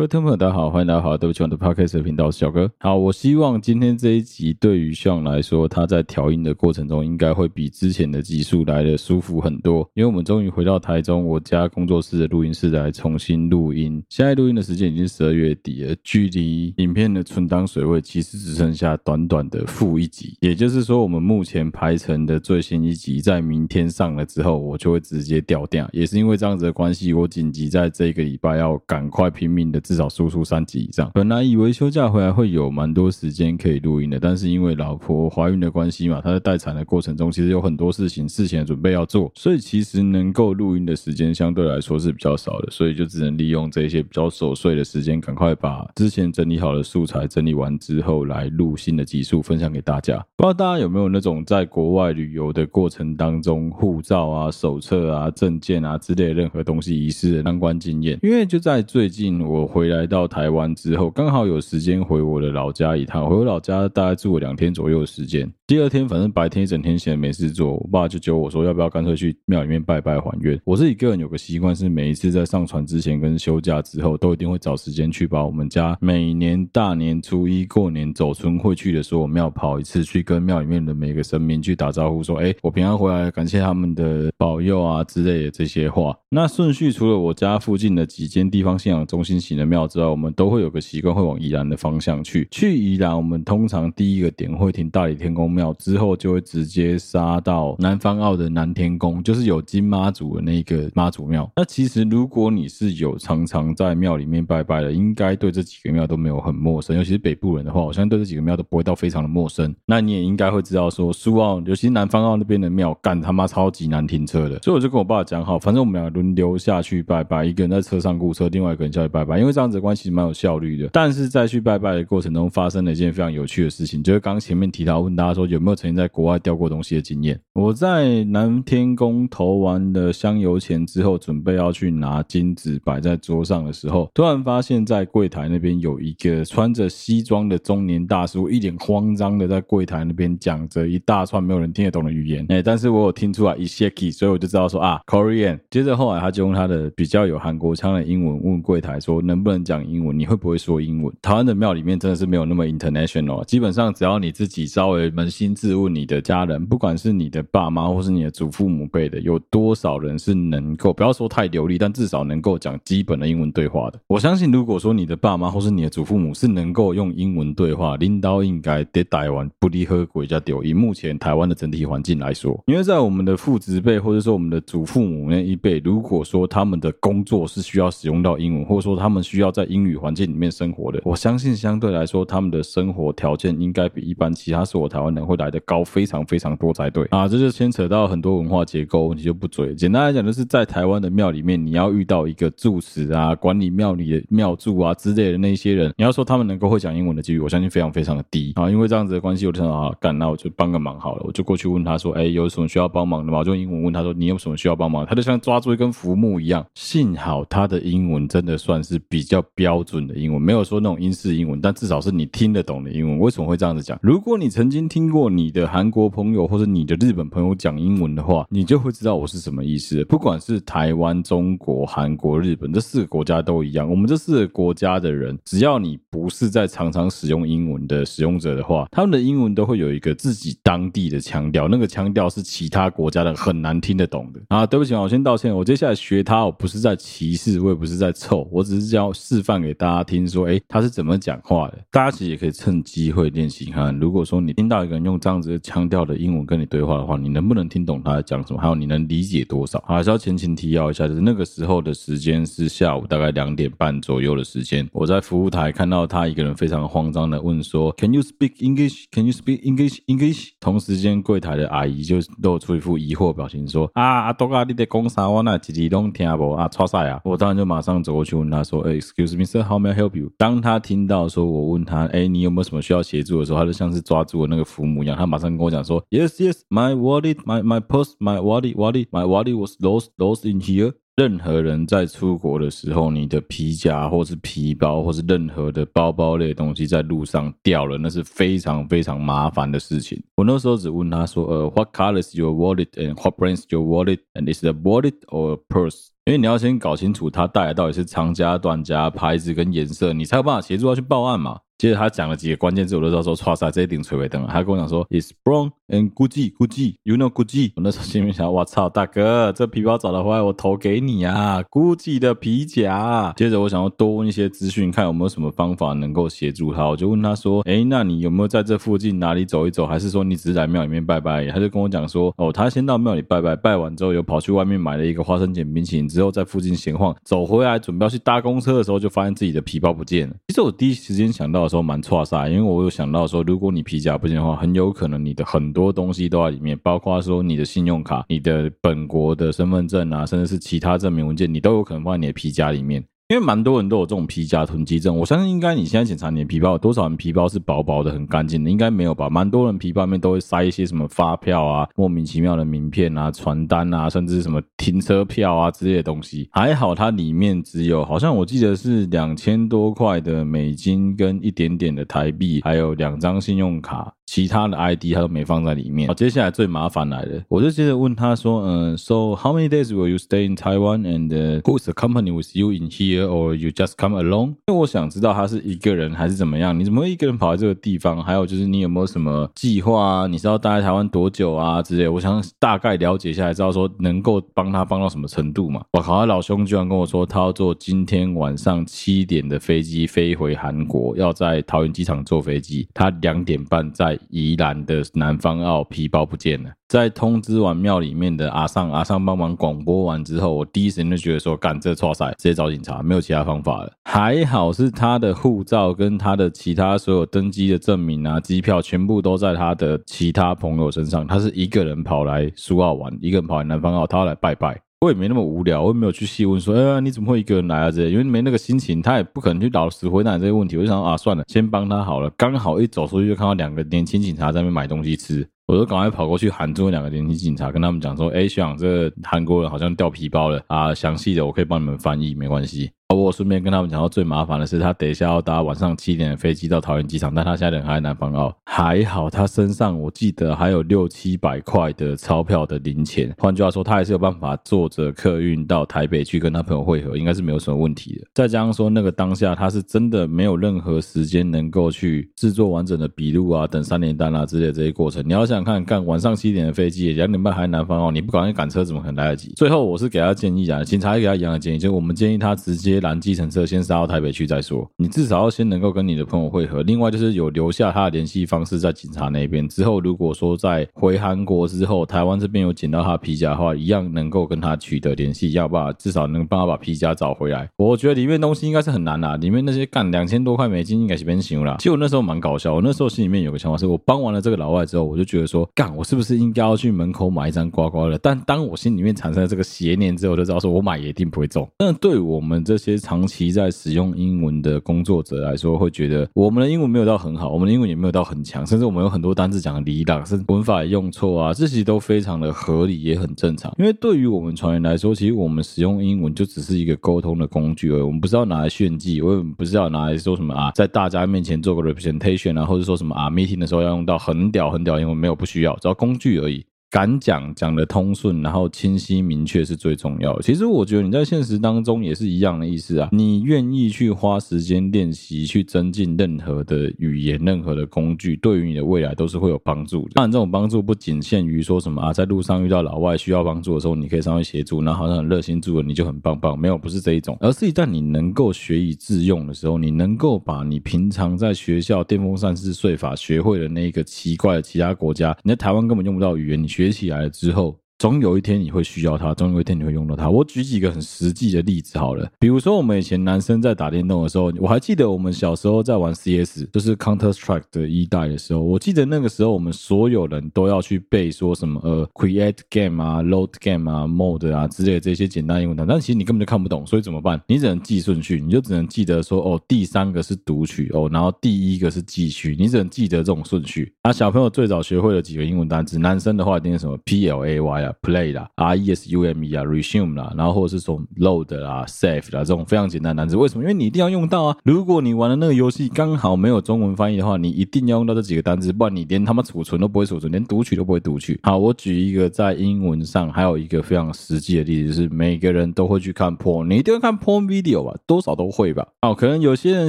各位听众朋友，大家好，欢迎大家好，对不起，我的 Podcast 频道是小哥。好，我希望今天这一集对于 Sean 来说，他在调音的过程中，应该会比之前的集数来的舒服很多。因为我们终于回到台中我家工作室的录音室来重新录音。现在录音的时间已经十二月底了，距离影片的存档水位其实只剩下短短的负一集。也就是说，我们目前排成的最新一集，在明天上了之后，我就会直接掉掉。也是因为这样子的关系，我紧急在这个礼拜要赶快拼命的。至少输出三集以上。本来以为休假回来会有蛮多时间可以录音的，但是因为老婆怀孕的关系嘛，她在待产的过程中，其实有很多事情事前准备要做，所以其实能够录音的时间相对来说是比较少的，所以就只能利用这些比较琐碎的时间，赶快把之前整理好的素材整理完之后，来录新的集数分享给大家。不知道大家有没有那种在国外旅游的过程当中，护照啊、手册啊、证件啊之类的任何东西遗失的相关经验？因为就在最近我回。回来到台湾之后，刚好有时间回我的老家一趟。回我老家大概住了两天左右的时间。第二天，反正白天一整天闲没事做，我爸就揪我说，要不要干脆去庙里面拜拜还愿。我自己个人有个习惯，是每一次在上船之前跟休假之后，都一定会找时间去把我们家每年大年初一过年走春会去的所有庙跑一次，去跟庙里面的每个神明去打招呼，说：“哎，我平安回来，感谢他们的保佑啊之类的这些话。”那顺序除了我家附近的几间地方信仰中心型的庙之外，我们都会有个习惯，会往宜兰的方向去。去宜兰，我们通常第一个点会停大里天宫庙，庙之后就会直接杀到南方澳的南天宫，就是有金妈祖的那个妈祖庙。那其实如果你是有常常在庙里面拜拜的，应该对这几个庙都没有很陌生。尤其是北部人的话，我相信对这几个庙都不会到非常的陌生。那你也应该会知道说，苏澳，尤其是南方澳那边的庙，干他妈超级难停车的。所以我就跟我爸讲好，反正我们俩轮流下去拜拜，一个人在车上雇车，另外一个人下去拜拜，因为这样子的关系。蛮有效率的，但是在去拜拜的过程中，发生了一件非常有趣的事情，就是刚前面提到问大家说有没有曾经在国外掉过东西的经验。我在南天宫投完了香油钱之后，准备要去拿金子摆在桌上的时候，突然发现，在柜台那边有一个穿着西装的中年大叔，一脸慌张的在柜台那边讲着一大串没有人听得懂的语言。哎，但是我有听出来一些 key，所以我就知道说啊，Korean。接着后来他就用他的比较有韩国腔的英文问柜台说能不能讲。英文你会不会说英文？台湾的庙里面真的是没有那么 international，基本上只要你自己稍微扪心自问，你的家人，不管是你的爸妈或是你的祖父母辈的，有多少人是能够不要说太流利，但至少能够讲基本的英文对话的？我相信，如果说你的爸妈或是你的祖父母是能够用英文对话，领导应该得台湾不离合国家丢。以目前台湾的整体环境来说，因为在我们的父执辈或者说我们的祖父母那一辈，如果说他们的工作是需要使用到英文，或者说他们需要在英语环境里面生活的，我相信相对来说，他们的生活条件应该比一般其他所有台湾的会来的高非常非常多才对啊！这就牵扯到很多文化结构问题，就不追。简单来讲，就是在台湾的庙里面，你要遇到一个住持啊、管理庙里的庙祝啊之类的那些人，你要说他们能够会讲英文的几率，我相信非常非常的低啊！因为这样子的关系，我就想啊，干，那我就帮个忙好了，我就过去问他说，哎，有什么需要帮忙的吗？我就用英文问他说，你有什么需要帮忙？他就像抓住一根浮木一样。幸好他的英文真的算是比较。标准的英文，没有说那种英式英文，但至少是你听得懂的英文。为什么会这样子讲？如果你曾经听过你的韩国朋友或者你的日本朋友讲英文的话，你就会知道我是什么意思。不管是台湾、中国、韩国、日本这四个国家都一样，我们这四个国家的人，只要你不是在常常使用英文的使用者的话，他们的英文都会有一个自己当地的腔调，那个腔调是其他国家的很难听得懂的。啊，对不起，我先道歉。我接下来学他，我不是在歧视，我也不是在臭，我只是要示范。给大家听说，哎，他是怎么讲话的？大家其实也可以趁机会练习看。如果说你听到一个用这样子的腔调的英文跟你对话的话，你能不能听懂他在讲什么？还有你能理解多少？还是要前情提要一下，就是那个时候的时间是下午大概两点半左右的时间。我在服务台看到他一个人非常慌张的问说：“Can you speak English? Can you speak English? English?” 同时间柜台的阿姨就露出一副疑惑表情说：“啊，阿多啊，你在讲啥？我那几句都听不啊，错赛啊！”我当然就马上走过去问他说：“Excuse me。” sir, how may I help you？当他听到说我问他，哎，你有没有什么需要协助的时候，他就像是抓住了那个浮母一样，他马上跟我讲说，Yes, yes, my wallet, my my purse, my wallet, wallet, my wallet was lost, lost in here。任何人在出国的时候，你的皮夹或是皮包或是任何的包包类的东西在路上掉了，那是非常非常麻烦的事情。我那时候只问他说，呃，What color is your wallet and what brands your wallet and is the wallet or purse？因为你要先搞清楚他带来到底是长夹、短夹、牌子跟颜色，你才有办法协助他去报案嘛。接着他讲了几个关键字，我都知道说，唰塞，这一顶垂尾灯了。他跟我讲说，It's brown and Gucci，Gucci，you know Gucci。我那时候心里面想，我操，大哥，这皮包找得回来，我投给你啊，Gucci 的皮夹。接着我想要多问一些资讯，看有没有什么方法能够协助他。我就问他说，哎，那你有没有在这附近哪里走一走，还是说你只是来庙里面拜拜？他就跟我讲说，哦，他先到庙里拜拜，拜完之后又跑去外面买了一个花生碱冰淇淋，之后在附近闲晃，走回来准备要去搭公车的时候，就发现自己的皮包不见了。其实我第一时间想到时候蛮挫赛。因为我有想到说，如果你皮夹不行的话，很有可能你的很多东西都在里面，包括说你的信用卡、你的本国的身份证啊，甚至是其他证明文件，你都有可能放在你的皮夹里面。因为蛮多人都有这种皮夹囤积症，我相信应该你现在检查你的皮包，有多少人皮包是薄薄的、很干净的？应该没有吧？蛮多人皮包里面都会塞一些什么发票啊、莫名其妙的名片啊、传单啊，甚至什么停车票啊之类的东西。还好它里面只有，好像我记得是两千多块的美金跟一点点的台币，还有两张信用卡。其他的 ID 他都没放在里面。好，接下来最麻烦来了，我就接着问他说：“嗯，So how many days will you stay in Taiwan and who's the company with you in here, or you just come alone？” 因为我想知道他是一个人还是怎么样？你怎么会一个人跑来这个地方？还有就是你有没有什么计划啊？你是要待在台湾多久啊？之类，我想大概了解一下，知道说能够帮他帮到什么程度嘛？我靠，他老兄居然跟我说他要坐今天晚上七点的飞机飞回韩国，要在桃园机场坐飞机，他两点半在。宜兰的南方澳皮包不见了，在通知完庙里面的阿尚，阿尚帮忙广播完之后，我第一时间就觉得说，干这错赛，直接找警察，没有其他方法了。还好是他的护照跟他的其他所有登机的证明啊、机票，全部都在他的其他朋友身上。他是一个人跑来苏澳玩，一个人跑来南方澳，他要来拜拜。我也没那么无聊，我也没有去细问说，哎呀，你怎么会一个人来啊？这，因为没那个心情，他也不可能去老实回答你这些问题。我就想啊，算了，先帮他好了。刚好一走出去就看到两个年轻警察在那边买东西吃，我就赶快跑过去喊住两个年轻警察，跟他们讲说，哎，学长，这个韩国人好像掉皮包了啊，详细的我可以帮你们翻译，没关系。我顺便跟他们讲到，最麻烦的是他等一下要搭晚上七点的飞机到桃园机场，但他现在人还在南方澳。还好他身上我记得还有六七百块的钞票的零钱，换句话说，他还是有办法坐着客运到台北去跟他朋友会合，应该是没有什么问题的。再加上说那个当下他是真的没有任何时间能够去制作完整的笔录啊，等三联单啊之类这些过程。你要想想看，干晚上七点的飞机，两点半还在南方澳，你不赶紧赶车怎么可能来得及？最后我是给他建议啊，警察也给他一样的建议，就是我们建议他直接。拦计程车先杀到台北去再说，你至少要先能够跟你的朋友会合。另外就是有留下他的联系方式在警察那边，之后如果说在回韩国之后，台湾这边有捡到他的皮夹的话，一样能够跟他取得联系，要不然至少能帮他把皮夹找回来。我觉得里面东西应该是很难啦，里面那些干两千多块美金应该是边行了。其实我那时候蛮搞笑，我那时候心里面有个想法是，我帮完了这个老外之后，我就觉得说，干我是不是应该要去门口买一张刮刮乐？但当我心里面产生了这个邪念之后，我就知道说我买也一定不会中。那对我们这些。长期在使用英文的工作者来说，会觉得我们的英文没有到很好，我们的英文也没有到很强，甚至我们有很多单字讲的离档，甚至文法用错啊，这些都非常的合理，也很正常。因为对于我们船员来说，其实我们使用英文就只是一个沟通的工具而已，我们不是要拿来炫技，我们不是要拿来说什么啊，在大家面前做个 representation 啊，或者说什么啊，meeting 的时候要用到很屌很屌英文，没有不需要，只要工具而已。敢讲，讲得通顺，然后清晰明确是最重要的。其实我觉得你在现实当中也是一样的意思啊。你愿意去花时间练习，去增进任何的语言、任何的工具，对于你的未来都是会有帮助的。当然，这种帮助不仅限于说什么啊，在路上遇到老外需要帮助的时候，你可以上去协助，然后好像很热心助人，你就很棒棒。没有，不是这一种，而是一旦你能够学以致用的时候，你能够把你平常在学校电风扇式税法学会的那一个奇怪的其他国家，你在台湾根本用不到语言，你学。学起来之后。总有一天你会需要它，总有一天你会用到它。我举几个很实际的例子好了，比如说我们以前男生在打电动的时候，我还记得我们小时候在玩 CS，就是 Counter Strike 的一代的时候，我记得那个时候我们所有人都要去背说什么呃 Create Game 啊、Load Game 啊、Mode 啊之类的这些简单英文单，但其实你根本就看不懂，所以怎么办？你只能记顺序，你就只能记得说哦，第三个是读取哦，然后第一个是继续，你只能记得这种顺序。啊，小朋友最早学会了几个英文单词，男生的话一定是什么 P L A Y 啊，play 啦，R E S U M E 啊，resume 啦，然后或者是说 load 啦，save 啦，这种非常简单的单词。为什么？因为你一定要用到啊。如果你玩的那个游戏刚好没有中文翻译的话，你一定要用到这几个单词，不然你连他妈储存都不会储存，连读取都不会读取。好，我举一个在英文上还有一个非常实际的例子，就是每个人都会去看 porn，你一定会看 porn video 吧，多少都会吧。好，可能有些人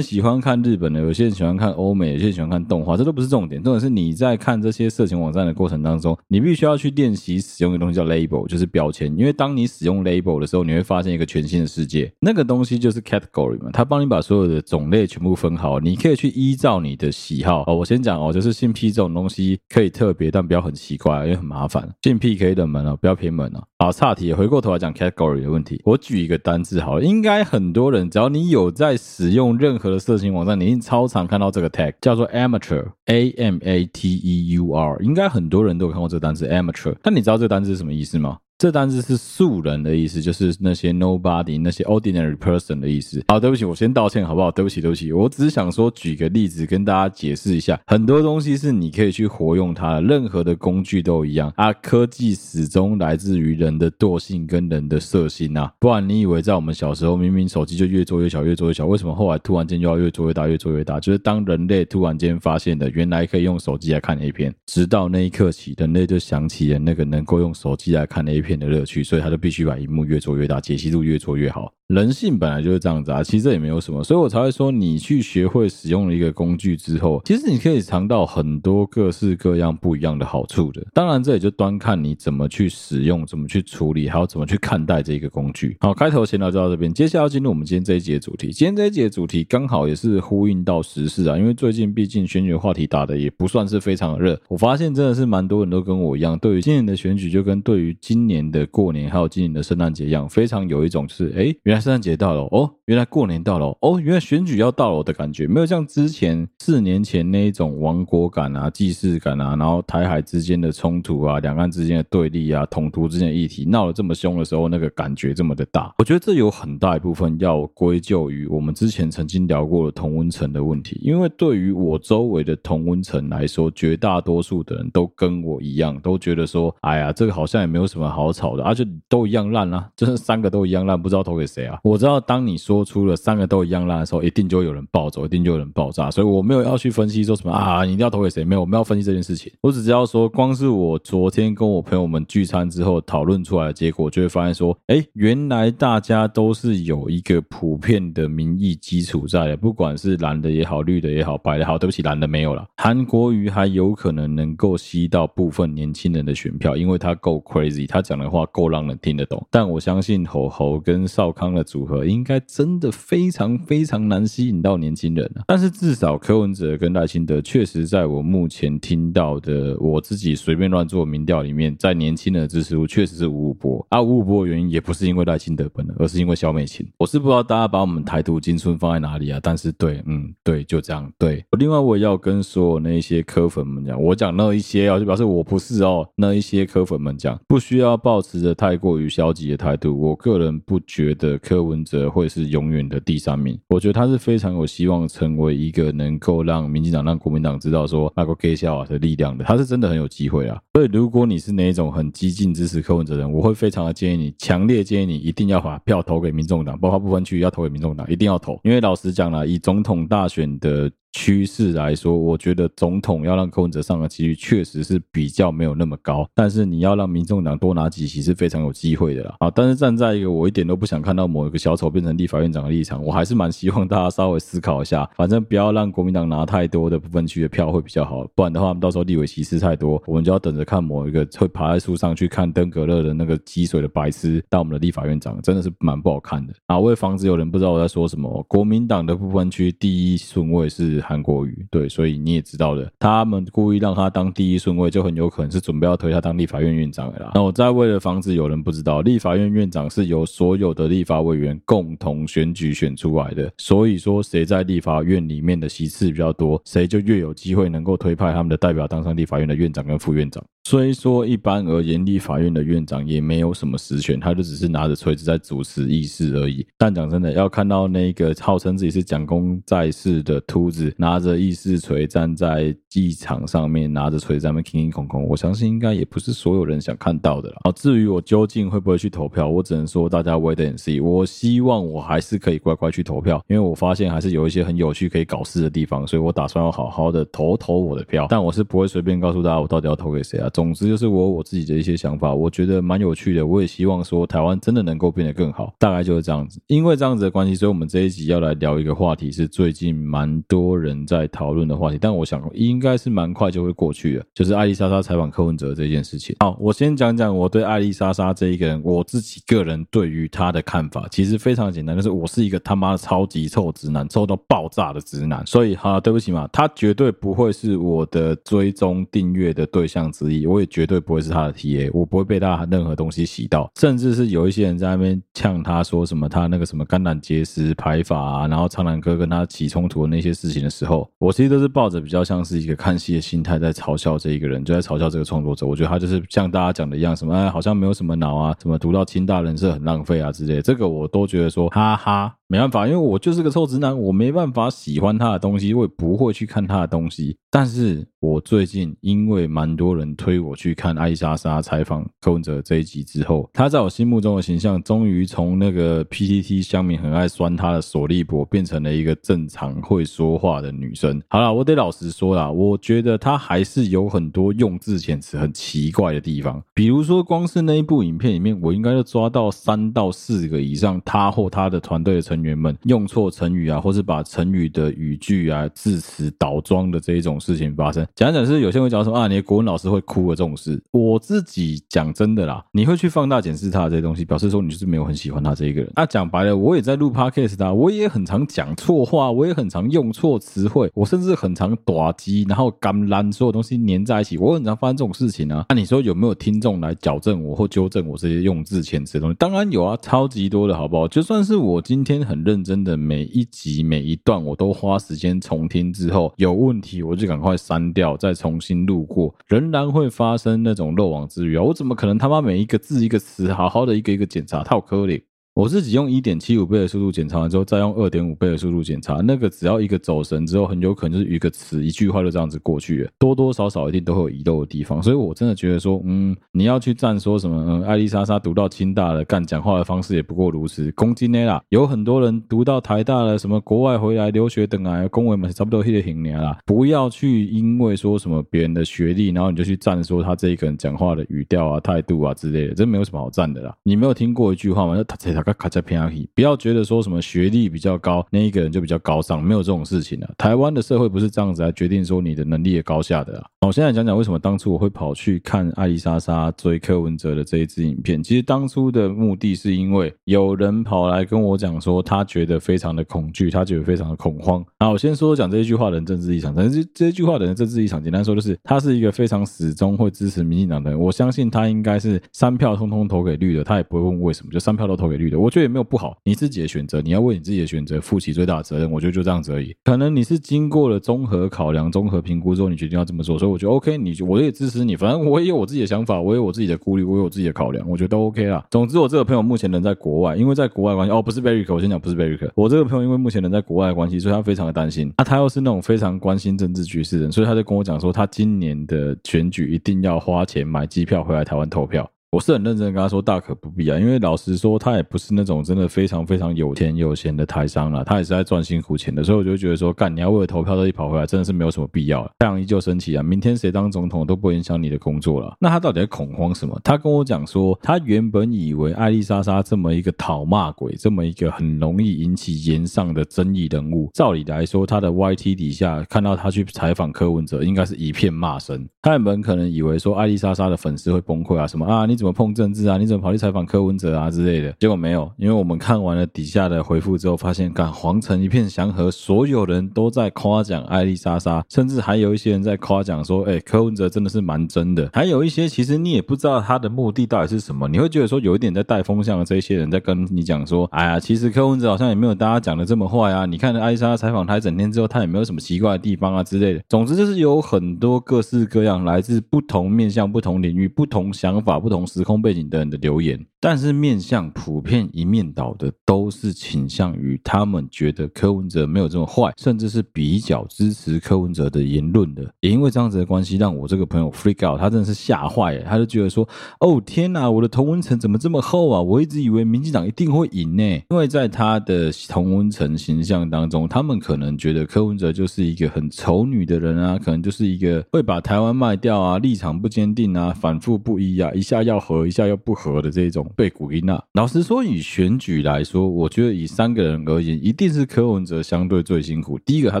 喜欢看日本的，有些人喜欢看欧美，有些人喜欢看动画，这都不是重点，重点是你在看这些。色情网站的过程当中，你必须要去练习使用的东西叫 label，就是标签。因为当你使用 label 的时候，你会发现一个全新的世界。那个东西就是 category 嘛，它帮你把所有的种类全部分好。你可以去依照你的喜好哦。我先讲哦，就是性癖这种东西可以特别，但不要很奇怪，因为很麻烦。性癖可以冷门哦，不要偏门哦。好，岔题，回过头来讲 category 的问题。我举一个单字好了，应该很多人，只要你有在使用任何的色情网站，你一定超常看到这个 tag，叫做 amateur，A M A T E U R，应该很多人都有看过这个单词 amateur。但你知道这个单词是什么意思吗？这单字是素人的意思，就是那些 nobody、那些 ordinary person 的意思。好，对不起，我先道歉，好不好？对不起，对不起，我只是想说，举个例子跟大家解释一下，很多东西是你可以去活用它，任何的工具都一样啊。科技始终来自于人的惰性跟人的色心啊，不然你以为在我们小时候，明明手机就越做越小，越做越小，为什么后来突然间就要越做越大，越做越大？就是当人类突然间发现的，原来可以用手机来看 A 片，直到那一刻起，人类就想起了那个能够用手机来看 A 片的乐趣，所以他就必须把荧幕越做越大，解析度越做越好。人性本来就是这样子啊，其实这也没有什么，所以我才会说，你去学会使用了一个工具之后，其实你可以尝到很多各式各样不一样的好处的。当然，这也就端看你怎么去使用，怎么去处理，还有怎么去看待这个工具。好，开头闲聊就到这边，接下来要进入我们今天这一节主题。今天这一节主题刚好也是呼应到时事啊，因为最近毕竟选举话题打的也不算是非常的热，我发现真的是蛮多人都跟我一样，对于今年的选举就跟对于今年的过年还有今年的圣诞节一样，非常有一种就是，哎，原来圣诞节到了哦，原来过年到了哦，原来选举要到了的感觉，没有像之前四年前那一种亡国感啊、既视感啊，然后台海之间的冲突啊、两岸之间的对立啊、统独之间的议题闹得这么凶的时候，那个感觉这么的大。我觉得这有很大一部分要归咎于我们之前曾经聊过的同温层的问题，因为对于我周围的同温层来说，绝大多数的人都跟我一样，都觉得说，哎呀，这个好像也没有什么好吵的，而且都一样烂啊，就是三个都一样烂，不知道投给谁啊。我知道。当你说出了三个都一样烂的时候，一定就有人暴走，一定就有人爆炸。所以我没有要去分析说什么啊，你一定要投给谁？没有，我们要分析这件事情。我只知道说，光是我昨天跟我朋友们聚餐之后讨论出来的结果，就会发现说，哎，原来大家都是有一个普遍的民意基础在的，不管是蓝的也好，绿的也好，白的好，对不起，蓝的没有了。韩国瑜还有可能能够吸到部分年轻人的选票，因为他够 crazy，他讲的话够让人听得懂。但我相信侯侯跟少康的组合。应该真的非常非常难吸引到年轻人啊！但是至少柯文哲跟赖清德确实在我目前听到的我自己随便乱做民调里面，在年轻人的支持度确实是五五波啊！五五波的原因也不是因为赖清德本人，而是因为萧美琴。我是不知道大家把我们台独金春放在哪里啊？但是对，嗯，对，就这样。对，另外我也要跟所有那些柯粉们讲，我讲那一些啊，就表示我不是哦。那一些柯粉们讲，不需要抱持着太过于消极的态度。我个人不觉得柯文哲。会是永远的第三名，我觉得他是非常有希望成为一个能够让民进党、让国民党知道说那个 gay 笑啊的力量的，他是真的很有机会啊。所以如果你是那一种很激进支持柯文哲的人，我会非常的建议你，强烈建议你一定要把票投给民众党，包括部分区要投给民众党，一定要投，因为老实讲了，以总统大选的。趋势来说，我觉得总统要让柯文哲上的几率确实是比较没有那么高，但是你要让民众党多拿几席是非常有机会的啦。啊，但是站在一个我一点都不想看到某一个小丑变成立法院长的立场，我还是蛮希望大家稍微思考一下，反正不要让国民党拿太多的不分区的票会比较好，不然的话，到时候立委席次太多，我们就要等着看某一个会爬在树上去看登革热的那个积水的白痴当我们的立法院长，真的是蛮不好看的啊！为防止有人不知道我在说什么，国民党的不分区第一顺位是。韩国瑜对，所以你也知道的，他们故意让他当第一顺位，就很有可能是准备要推他当立法院院长的啦。那我再为了防止有人不知道，立法院院长是由所有的立法委员共同选举选出来的，所以说谁在立法院里面的席次比较多，谁就越有机会能够推派他们的代表当上立法院的院长跟副院长。虽说一般而言，立法院的院长也没有什么实权，他就只是拿着锤子在主持议事而已。但讲真的，要看到那个号称自己是蒋公在世的秃子。拿着议事锤站在议场上面，拿着锤在那边空空空，我相信应该也不是所有人想看到的了。好，至于我究竟会不会去投票，我只能说大家 wait and see。我希望我还是可以乖乖去投票，因为我发现还是有一些很有趣可以搞事的地方，所以我打算要好好的投投我的票。但我是不会随便告诉大家我到底要投给谁啊。总之就是我我自己的一些想法，我觉得蛮有趣的。我也希望说台湾真的能够变得更好，大概就是这样子。因为这样子的关系，所以我们这一集要来聊一个话题，是最近蛮多人在讨论的话题。但我想应该是蛮快就会过去的，就是艾丽莎莎采访柯文哲这件事情。好，我先讲讲我对艾丽莎莎这一个人，我自己个人对于她的看法，其实非常简单，就是我是一个他妈的超级臭直男，臭到爆炸的直男。所以哈，对不起嘛，他绝对不会是我的追踪订阅的对象之一，我也绝对不会是他的 TA，我不会被他任何东西洗到，甚至是有一些人在那边呛他说什么他那个什么肝胆结石排法啊，然后苍兰哥跟他起冲突的那些事情的时候，我其实都是抱着比较像是一个看戏的心态在嘲笑这一个人，就在嘲笑这个创作者。我觉得他就是像大家讲的一样，什么哎好像没有什么脑啊，什么读到清大人是很浪费啊之类，这个我都觉得说哈哈。没办法，因为我就是个臭直男，我没办法喜欢他的东西，我也不会去看他的东西。但是我最近因为蛮多人推我去看艾莎莎采访柯文哲这一集之后，他在我心目中的形象终于从那个 PTT 乡民很爱酸他的索利伯，变成了一个正常会说话的女生。好啦，我得老实说啦，我觉得他还是有很多用字遣词很奇怪的地方，比如说光是那一部影片里面，我应该就抓到三到四个以上，他或他的团队的成员。们用错成语啊，或是把成语的语句啊、字词倒装的这一种事情发生。讲讲是有些会讲说啊，你的国文老师会哭的这种事。我自己讲真的啦，你会去放大检视他的这些东西，表示说你就是没有很喜欢他这一个人。那、讲白了，我也在录 podcast 的，我也很常讲错话，我也很常用错词汇，我甚至很常打击，然后干烂所有东西粘在一起，我很常发生这种事情啊。那、你说有没有听众来矫正我或纠正我这些用字遣词的东西？当然有啊，超级多的好不好？就算是我今天很。很认真的每一集每一段，我都花时间重听之后，有问题我就赶快删掉，再重新录过，仍然会发生那种漏网之鱼啊！我怎么可能他妈每一个字一个词好好的一个一个检查？套颗粒。我自己用一点七五倍的速度检查完之后，再用二点五倍的速度检查，那个只要一个走神之后，很有可能就是一个词、一句话就这样子过去了，多多少少一定都会有遗漏的地方。所以我真的觉得说，嗯，你要去赞说什么，嗯，艾丽莎莎读到清大了，干讲话的方式也不过如此，攻击你啦。有很多人读到台大了，什么国外回来留学等啊，恭维嘛，差不多黑的很年啦。不要去因为说什么别人的学历，然后你就去赞说他这一个人讲话的语调啊、态度啊之类的，这没有什么好赞的啦。你没有听过一句话吗？就他这他。卡在偏阿皮，不要觉得说什么学历比较高，那一个人就比较高尚，没有这种事情的。台湾的社会不是这样子来决定说你的能力的高下的啊。我现在讲讲为什么当初我会跑去看艾丽莎莎追柯文哲的这一支影片。其实当初的目的是因为有人跑来跟我讲说，他觉得非常的恐惧，他觉得非常的恐慌。那我先说讲这一句话的人政治立场，但是这一句话的人政治立场，简单说就是他是一个非常始终会支持民进党的人。我相信他应该是三票通通投给绿的，他也不会问为什么，就三票都投给绿。我觉得也没有不好，你自己的选择，你要为你自己的选择负起最大的责任。我觉得就这样子而已。可能你是经过了综合考量、综合评估之后，你决定要这么做，所以我觉得 OK，你我也支持你。反正我也有我自己的想法，我有我自己的顾虑，我有我自己的考量，我觉得都 OK 啦。总之，我这个朋友目前人在国外，因为在国外关系哦，不是 Beric，我先讲不是 Beric，我这个朋友因为目前人在国外的关系，所以他非常的担心。那、他又是那种非常关心政治局势的人，所以他就跟我讲说，他今年的选举一定要花钱买机票回来台湾投票。我是很认真跟他说，大可不必啊，因为老实说，他也不是那种真的非常非常有钱有闲的台商了，他也是在赚辛苦钱的，所以我就觉得说，干你要为了投票特意跑回来，真的是没有什么必要了。太阳依旧升起啊，明天谁当总统都不影响你的工作了。那他到底在恐慌什么？他跟我讲说，他原本以为艾丽莎莎这么一个讨骂鬼，这么一个很容易引起言上的争议人物，照理来说，他的 YT 底下看到他去采访柯文哲，应该是一片骂声。他原本可能以为说，艾丽莎莎的粉丝会崩溃啊，什么啊，你怎么碰政治啊？你怎么跑去采访柯文哲啊之类的？结果没有，因为我们看完了底下的回复之后，发现，干皇城一片祥和，所有人都在夸奖艾丽莎莎，甚至还有一些人在夸奖说，哎，柯文哲真的是蛮真的。还有一些其实你也不知道他的目的到底是什么，你会觉得说有一点在带风向的这些人在跟你讲说，哎呀，其实柯文哲好像也没有大家讲的这么坏啊。你看艾丽莎莎采访他一整天之后，他也没有什么奇怪的地方啊之类的。总之就是有很多各式各样来自不同面向、不同领域、不同想法、不同时空背景的人的留言，但是面向普遍一面倒的，都是倾向于他们觉得柯文哲没有这么坏，甚至是比较支持柯文哲的言论的。也因为这样子的关系，让我这个朋友 freak out，他真的是吓坏了，他就觉得说：“哦天哪，我的同温层怎么这么厚啊？我一直以为民进党一定会赢呢。”因为在他的同温层形象当中，他们可能觉得柯文哲就是一个很丑女的人啊，可能就是一个会把台湾卖掉啊，立场不坚定啊，反复不一啊，一下要和，一下又不和的这种被鼓音啊。老实说，以选举来说，我觉得以三个人而言，一定是柯文哲相对最辛苦。第一个，他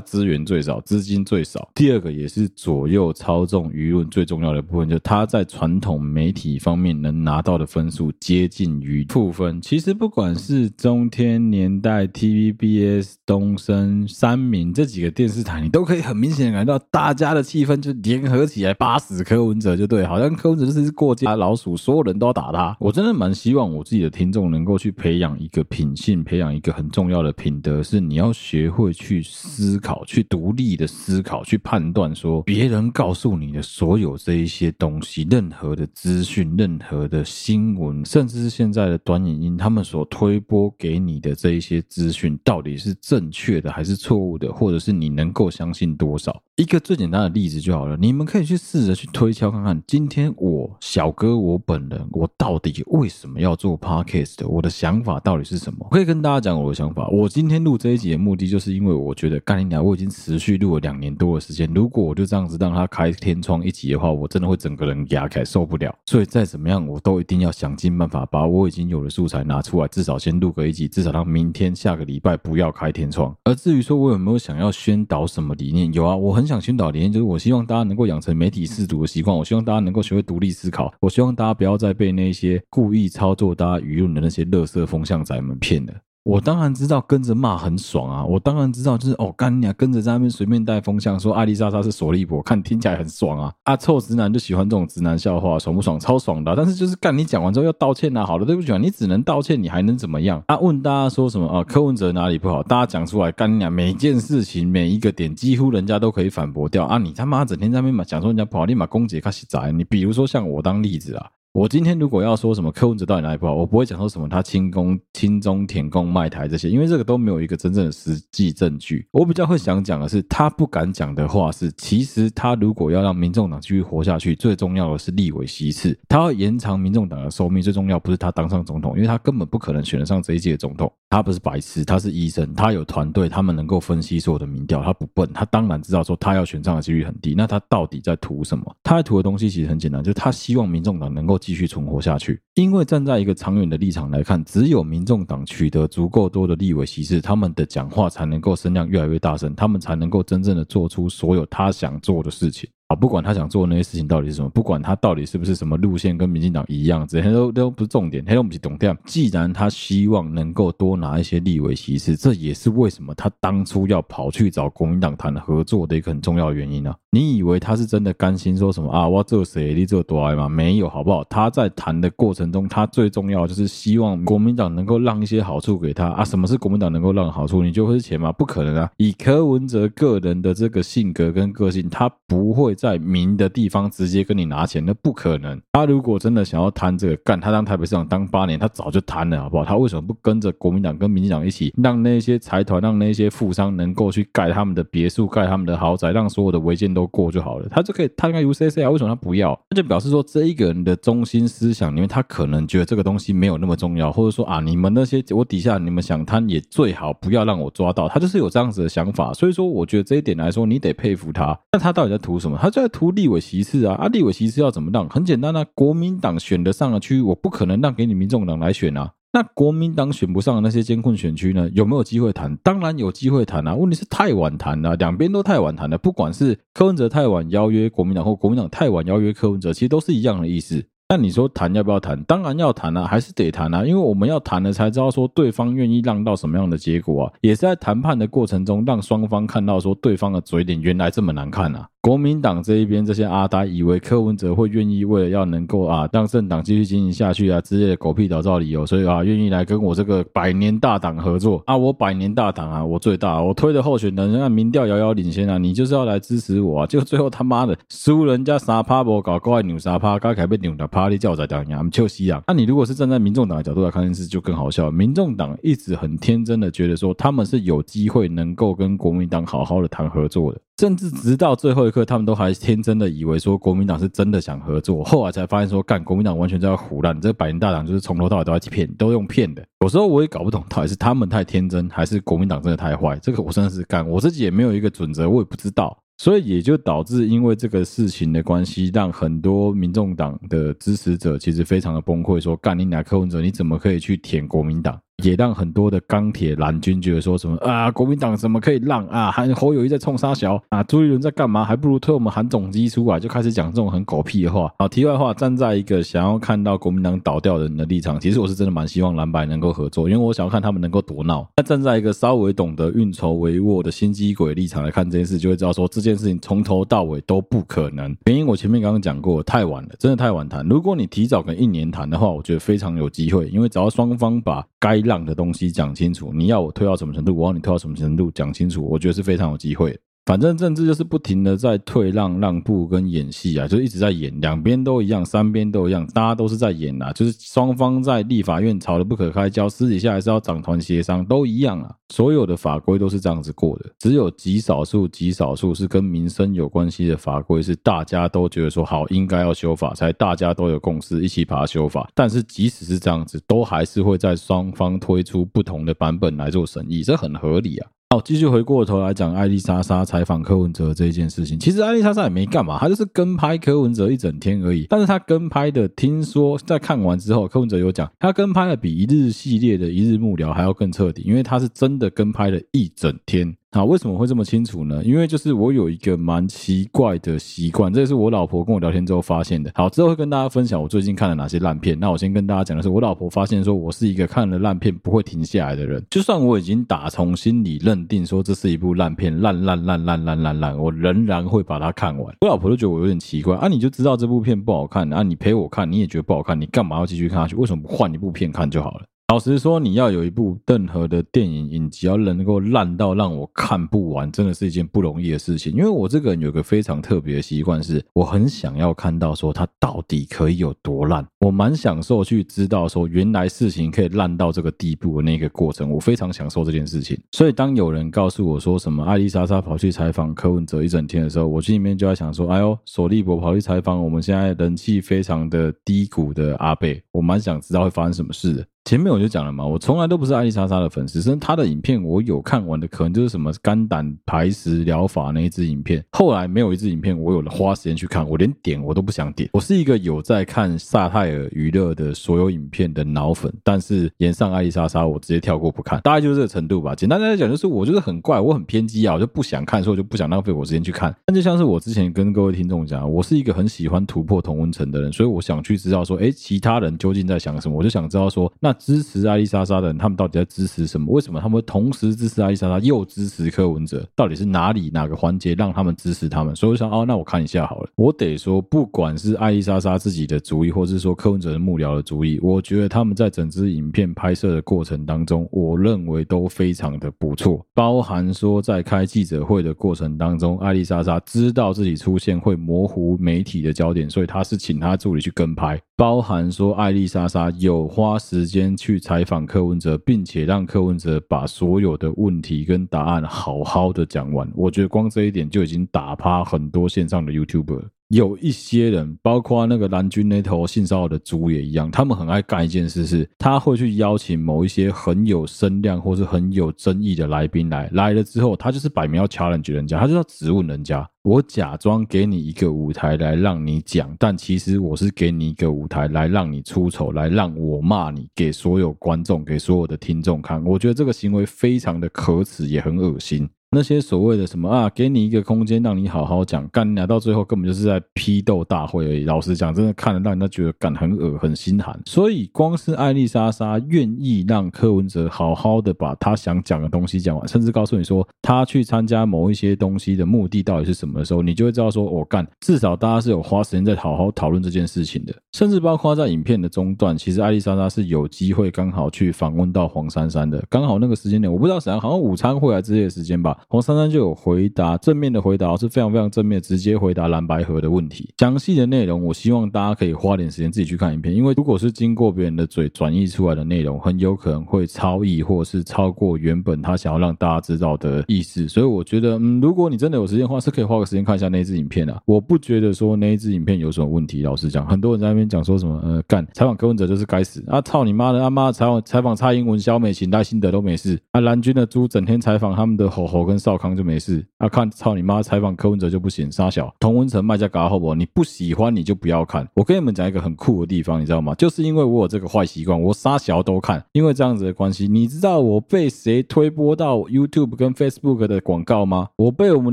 资源最少，资金最少；第二个，也是左右操纵舆论最重要的部分，就是他在传统媒体方面能拿到的分数接近于负分。其实，不管是中天、年代、TVBS、东森、三明这几个电视台，你都可以很明显感到大家的气氛就联合起来巴死柯文哲，就对，好像柯文哲就是过街老鼠，所有人都要打他。我真的蛮希望我自己的听众能够去培养一个品性，培养一个很重要的品德，是你要学会去思考，去独立的思考，去判断说别人告诉你的所有这一些东西，任何的资讯，任何的新闻，甚至是现在的短影音，他们所推播给你的这一些资讯，到底是正确的还是错误的，或者是你能够相信多少？一个最简单的例子就好了，你们可以去试着去推敲看看，今天我小哥我本人，我到底为什么要做 podcast 的？我的想法到底是什么？我可以跟大家讲我的想法。我今天录这一集的目的，就是因为我觉得干你娘，我已经持续录了两年多的时间，如果我就这样子让他开天窗一集的话，我真的会整个人压开受不了。所以再怎么样，我都一定要想尽办法把我已经有的素材拿出来，至少先录个一集，至少让明天下个礼拜不要开天窗。而至于说我有没有想要宣导什么理念，有啊，我很想宣导理念，就是我希望大家能够养成媒体试读的习惯，我希望大家能够学会独立思考，我希望大家不要再被那些故意操作大家舆论的那些垃圾风向仔们骗的。我当然知道跟着骂很爽啊！我当然知道，就是哦，干你啊，跟着在那边随便带风向，说艾丽莎莎是索利伯，看听起来很爽啊！啊，臭直男就喜欢这种直男笑话，爽不爽？超爽的。但是就是干你讲完之后要道歉啊！好了，对不起啊，你只能道歉，你还能怎么样？啊，问大家说什么啊？柯文哲哪里不好？大家讲出来，干你啊！每件事情每一个点，几乎人家都可以反驳掉啊！你他妈整天在那边嘛讲说人家不好，立马攻击开始宰你。比如说像我当例子啊。我今天如果要说什么柯文哲到底哪里不好，我不会讲说什么他亲公亲中舔共卖台这些，因为这个都没有一个真正的实际证据。我比较会想讲的是，他不敢讲的话是，其实他如果要让民众党继续活下去，最重要的是立委席次，他要延长民众党的寿命，最重要不是他当上总统，因为他根本不可能选得上这一届总统。他不是白痴，他是医生，他有团队，他们能够分析所有的民调，他不笨，他当然知道说他要选上的几率很低。那他到底在图什么？他在图的东西其实很简单，就是他希望民众党能够。继续存活下去，因为站在一个长远的立场来看，只有民众党取得足够多的立委席次，他们的讲话才能够声量越来越大声，他们才能够真正的做出所有他想做的事情。啊不管他想做的那些事情到底是什么，不管他到底是不是什么路线跟民进党一样，这些都都不是重点，他都不是重点。既然他希望能够多拿一些立委席次，这也是为什么他当初要跑去找国民党谈合作的一个很重要原因啊！你以为他是真的甘心说什么啊？我做谁你做多爱吗？没有，好不好？他在谈的过程中，他最重要就是希望国民党能够让一些好处给他啊！什么是国民党能够让好处？你就会是钱吗？不可能啊！以柯文哲个人的这个性格跟个性，他不会。在明的地方直接跟你拿钱，那不可能。他如果真的想要贪这个干，他当台北市长当八年，他早就贪了，好不好？他为什么不跟着国民党跟民进党一起，让那些财团、让那些富商能够去盖他们的别墅、盖他们的豪宅，让所有的违建都过就好了？他就可以，他应该 UCC 啊？为什么他不要？那就表示说，这一个人的中心思想里面，他可能觉得这个东西没有那么重要，或者说啊，你们那些我底下你们想贪也最好不要让我抓到。他就是有这样子的想法，所以说我觉得这一点来说，你得佩服他。那他到底在图什么？他。就在图立委席次啊！啊，立委席次要怎么让？很简单啊，国民党选得上的区域，我不可能让给你民众党来选啊。那国民党选不上的那些监控选区呢？有没有机会谈？当然有机会谈啊！问题是太晚谈了，两边都太晚谈了。不管是柯文哲太晚邀约国民党，或国民党太晚邀约柯文哲，其实都是一样的意思。那你说谈要不要谈？当然要谈啊，还是得谈啊，因为我们要谈了才知道说对方愿意让到什么样的结果啊，也是在谈判的过程中让双方看到说对方的嘴脸原来这么难看啊。国民党这一边这些阿呆以为柯文哲会愿意为了要能够啊让政党继续经营下去啊之类的狗屁倒灶理由，所以啊愿意来跟我这个百年大党合作啊，我百年大党啊，我最大，我推的候选人，人民调遥遥领先啊，你就是要来支持我啊，就最后他妈的输人家三趴不搞，过来扭三趴，该改被扭的趴你叫我在讲呀，就西啊。那你如果是站在民众党的角度来看这件事，就更好笑。民众党一直很天真的觉得说他们是有机会能够跟国民党好好的谈合作的。甚至直到最后一刻，他们都还天真的以为说国民党是真的想合作，后来才发现说，干国民党完全在胡乱，这个百年大党就是从头到尾都在骗，都用骗的。有时候我也搞不懂，到底是他们太天真，还是国民党真的太坏？这个我真的是干，我自己也没有一个准则，我也不知道。所以也就导致因为这个事情的关系，让很多民众党的支持者其实非常的崩溃，说干你哪柯文哲，你怎么可以去舔国民党？也让很多的钢铁蓝军觉得说什么啊，国民党怎么可以让啊？韩侯友谊在冲三小啊？朱立伦在干嘛？还不如推我们韩总机出来，就开始讲这种很狗屁的话。好，题外话，站在一个想要看到国民党倒掉的人的立场，其实我是真的蛮希望蓝白能够合作，因为我想要看他们能够多闹。那站在一个稍微懂得运筹帷幄的心机鬼立场来看这件事，就会知道说这件事情从头到尾都不可能。原因我前面刚刚讲过，太晚了，真的太晚谈。如果你提早跟一年谈的话，我觉得非常有机会，因为只要双方把该让的东西讲清楚，你要我推到什么程度，我要你推到什么程度，讲清楚，我觉得是非常有机会。反正政治就是不停的在退让、让步跟演戏啊，就一直在演，两边都一样，三边都一样，大家都是在演啊，就是双方在立法院吵得不可开交，私底下还是要掌团协商，都一样啊。所有的法规都是这样子过的，只有极少数、极少数是跟民生有关系的法规，是大家都觉得说好应该要修法，才大家都有共识一起把它修法。但是即使是这样子，都还是会在双方推出不同的版本来做审议，这很合理啊。好，继续回过头来讲艾丽莎莎采访柯文哲这一件事情。其实艾丽莎莎也没干嘛，她就是跟拍柯文哲一整天而已。但是她跟拍的，听说在看完之后，柯文哲有讲，他跟拍的比一日系列的一日幕僚还要更彻底，因为他是真的跟拍了一整天。好，为什么会这么清楚呢？因为就是我有一个蛮奇怪的习惯，这是我老婆跟我聊天之后发现的。好，之后会跟大家分享我最近看了哪些烂片。那我先跟大家讲的是，我老婆发现说我是一个看了烂片不会停下来的人。就算我已经打从心里认定说这是一部烂片，烂烂烂烂烂烂烂，我仍然会把它看完。我老婆都觉得我有点奇怪啊，你就知道这部片不好看啊，你陪我看你也觉得不好看，你干嘛要继续看下去？为什么不换一部片看就好了？老实说，你要有一部任何的电影影集，要能够烂到让我看不完，真的是一件不容易的事情。因为我这个人有个非常特别的习惯，是我很想要看到说它到底可以有多烂。我蛮享受去知道说原来事情可以烂到这个地步的那个过程，我非常享受这件事情。所以当有人告诉我说什么艾丽莎莎跑去采访柯文哲一整天的时候，我心里面就在想说：哎呦，索利伯跑去采访我们现在人气非常的低谷的阿贝，我蛮想知道会发生什么事的。前面我就讲了嘛，我从来都不是艾丽莎莎的粉丝，甚至她的影片我有看完的，可能就是什么肝胆排石疗法那一支影片。后来没有一支影片我有了花时间去看，我连点我都不想点。我是一个有在看萨泰尔娱乐的所有影片的脑粉，但是演上艾丽莎莎我直接跳过不看，大概就是这个程度吧。简单来讲，就是我就是很怪，我很偏激啊，我就不想看，所以我就不想浪费我时间去看。但就像是我之前跟各位听众讲，我是一个很喜欢突破同温层的人，所以我想去知道说，诶，其他人究竟在想什么？我就想知道说，那。支持艾丽莎莎的人，他们到底在支持什么？为什么他们会同时支持艾丽莎莎又支持柯文哲？到底是哪里哪个环节让他们支持他们？所以我想，哦，那我看一下好了。我得说，不管是艾丽莎莎自己的主意，或是说柯文哲的幕僚的主意，我觉得他们在整支影片拍摄的过程当中，我认为都非常的不错。包含说在开记者会的过程当中，艾丽莎莎知道自己出现会模糊媒体的焦点，所以他是请他助理去跟拍。包含说艾丽莎莎有花时间。去采访柯文哲，并且让柯文哲把所有的问题跟答案好好的讲完，我觉得光这一点就已经打趴很多线上的 YouTuber。有一些人，包括那个蓝军那头性骚扰的猪也一样，他们很爱干一件事是，他会去邀请某一些很有声量或是很有争议的来宾来，来了之后，他就是摆明要 challenge 人家，他就要质问人家。我假装给你一个舞台来让你讲，但其实我是给你一个舞台来让你出丑，来让我骂你，给所有观众、给所有的听众看。我觉得这个行为非常的可耻，也很恶心。那些所谓的什么啊，给你一个空间让你好好讲，干你俩到最后根本就是在批斗大会而已。老实讲，真的看得让人家觉得干很恶很心寒。所以光是艾丽莎莎愿意让柯文哲好好的把他想讲的东西讲完，甚至告诉你说他去参加某一些东西的目的到底是什么的时候，你就会知道说，我、干，至少大家是有花时间在好好讨论这件事情的。甚至包括在影片的中段，其实艾丽莎莎是有机会刚好去访问到黄珊珊的，刚好那个时间点，我不知道怎样，好像午餐会啊之类的时间吧。黄珊珊就有回答正面的回答，是非常非常正面，直接回答蓝白河的问题。详细的内容，我希望大家可以花点时间自己去看影片，因为如果是经过别人的嘴转译出来的内容，很有可能会超译，或者是超过原本他想要让大家知道的意思。所以我觉得，嗯，如果你真的有时间的话，是可以花个时间看一下那一支影片的。我不觉得说那一支影片有什么问题。老实讲，很多人在那边讲说什么，呃，干采访柯文哲就是该死啊！操你妈的，阿妈采访采访蔡英文、萧美琴、赖清德都没事啊！蓝军的猪整天采访他们的吼吼跟少康就没事啊！看操你妈采访柯文哲就不行，杀小同文成卖家搞好不？你不喜欢你就不要看。我跟你们讲一个很酷的地方，你知道吗？就是因为我有这个坏习惯，我杀小都看，因为这样子的关系。你知道我被谁推播到 YouTube 跟 Facebook 的广告吗？我被我们